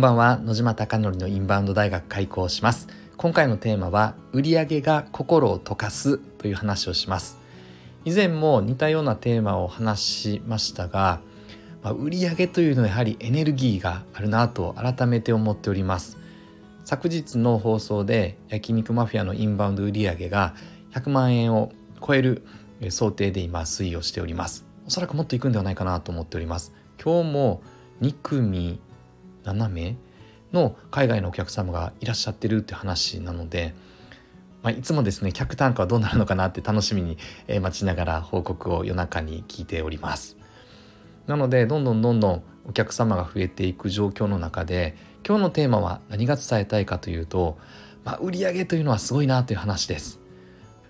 んばんは。野島貴則のインバウンド大学開校します。今回のテーマは売上が心を溶かすという話をします。以前も似たようなテーマを話しましたが、まあ、売上というのはやはりエネルギーがあるなと改めて思っております。昨日の放送で焼肉マフィアのインバウンド売上が100万円を超える想定で今推移をしております。おそらくもっといくんではないかなと思っております。今日も2組7名の海外のお客様がいらっしゃってるって話なので、まあ、いつもですね客単価はどうなるのかなって楽しみに待ちながら報告を夜中に聞いております。なのでどんどんどんどんお客様が増えていく状況の中で今日のテーマは何が伝えたいかというと、まあ、売上というのはすごいなという話です。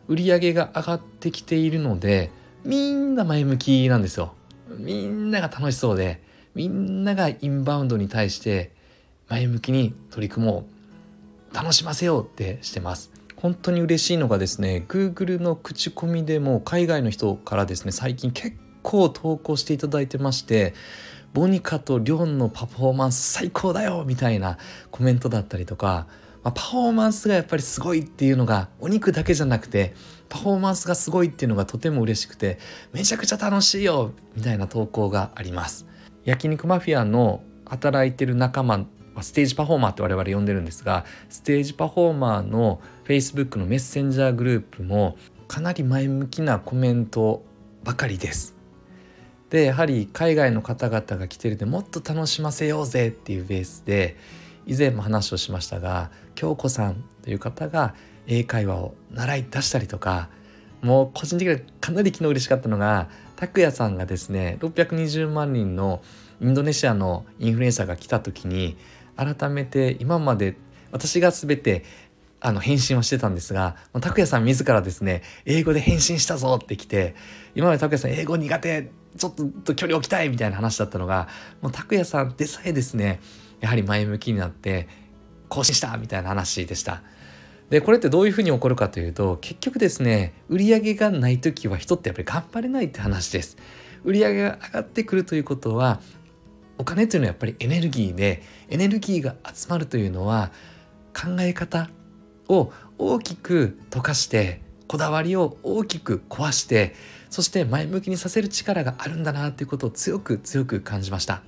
売上が上がってきているのでみんな前向きなんですよ。みんなが楽しそうでみんながインバウンドに対して前向きに取り組もう楽しませようってしてます。本当に嬉しいのがですね Google の口コミでも海外の人からですね最近結構投稿していただいてましてボニカとリョンのパフォーマンス最高だよみたいなコメントだったりとか、まあ、パフォーマンスがやっぱりすごいっていうのがお肉だけじゃなくてパフォーマンスがすごいっていうのがとても嬉しくてめちゃくちゃ楽しいよみたいな投稿があります。焼肉マフィアの働いてる仲間ステージパフォーマーって我々呼んでるんですがステージパフォーマーの Facebook のメッセンジャーグループもかなり前向きなコメントばかりです。でやはり海外の方々が来てるでもっと楽しませようぜっていうベースで以前も話をしましたが京子さんという方が英会話を習い出したりとかもう個人的にはかなり昨日嬉しかったのが拓也さんがですね620万人のインドネシアのインフルエンサーが来た時に改めて今まで私が全てあの返信をしてたんですが拓也さん自らですね英語で返信したぞって来て今まで拓也さん英語苦手ちょっと距離置きたいみたいな話だったのがもう拓也さんでさえですねやはり前向きになって更新したみたいな話でした。でこれってどういうふうに起こるかというと結局ですね売り上げがない時は人ってやっぱり頑張れないって話です。売り上げが上がってくるということはお金というのはやっぱりエネルギーでエネルギーが集まるというのは考え方を大きく溶かしてこだわりを大きく壊してそして前向きにさせる力があるんだなということを強く強く感じました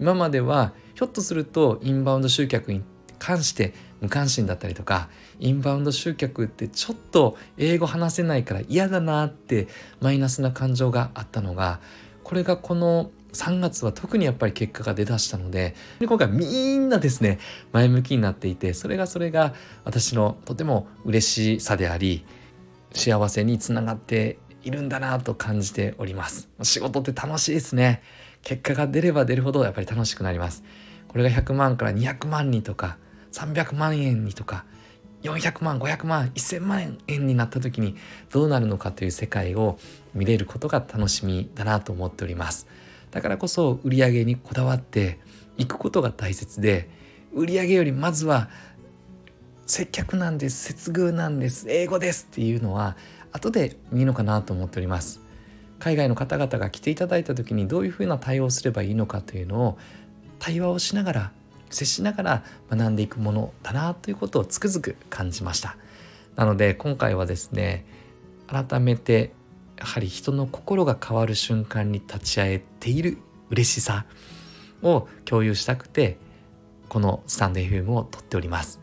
今まではひょっとするとインバウンド集客に関して無関心だったりとかインバウンド集客ってちょっと英語話せないから嫌だなってマイナスな感情があったのがこれがこの3月は特にやっぱり結果が出だしたので今回みんなですね前向きになっていてそれがそれが私のとても嬉しさであり幸せにつながっているんだなと感じております。仕事って楽しいですね。結果が出れば出るほどやっぱり楽しくなります。これが100万から200万にとか300万円にとか400万500万1000万円になった時にどうなるのかという世界を見れることが楽しみだなと思っております。だからこそ売り上げにこだわっていくことが大切で売り上げよりまずは接客なんです接遇なんです英語ですっていうのは後でいいのかなと思っております。海外の方々が来ていただいた時にどういうふうな対応をすればいいのかというのを対話をしながら接しながら学んでいくものだなということをつくづく感じました。なので今回はですね改めてやはり人の心が変わる瞬間に立ち会えている嬉しさを共有したくてこのスタンド FM を撮っております。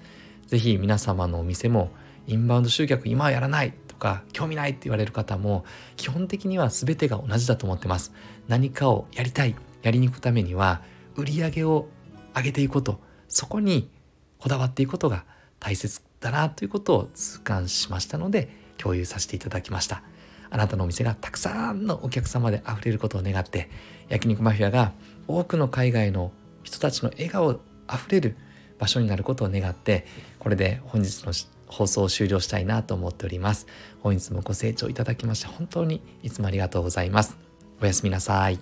是非皆様のお店もインバウンド集客今はやらないとか興味ないって言われる方も基本的には全てが同じだと思ってます。何かをやりたいやりに行くためには売り上げを上げていくこと。そこにこだわっていくことが大切だなということを痛感しましたので共有させていただきました。あなたのお店がたくさんのお客様で溢れることを願って焼肉マフィアが多くの海外の人たちの笑顔あふれる場所になることを願ってこれで本日の放送を終了したいなと思っております。本日もご清聴いただきまして本当にいつもありがとうございます。おやすみなさい。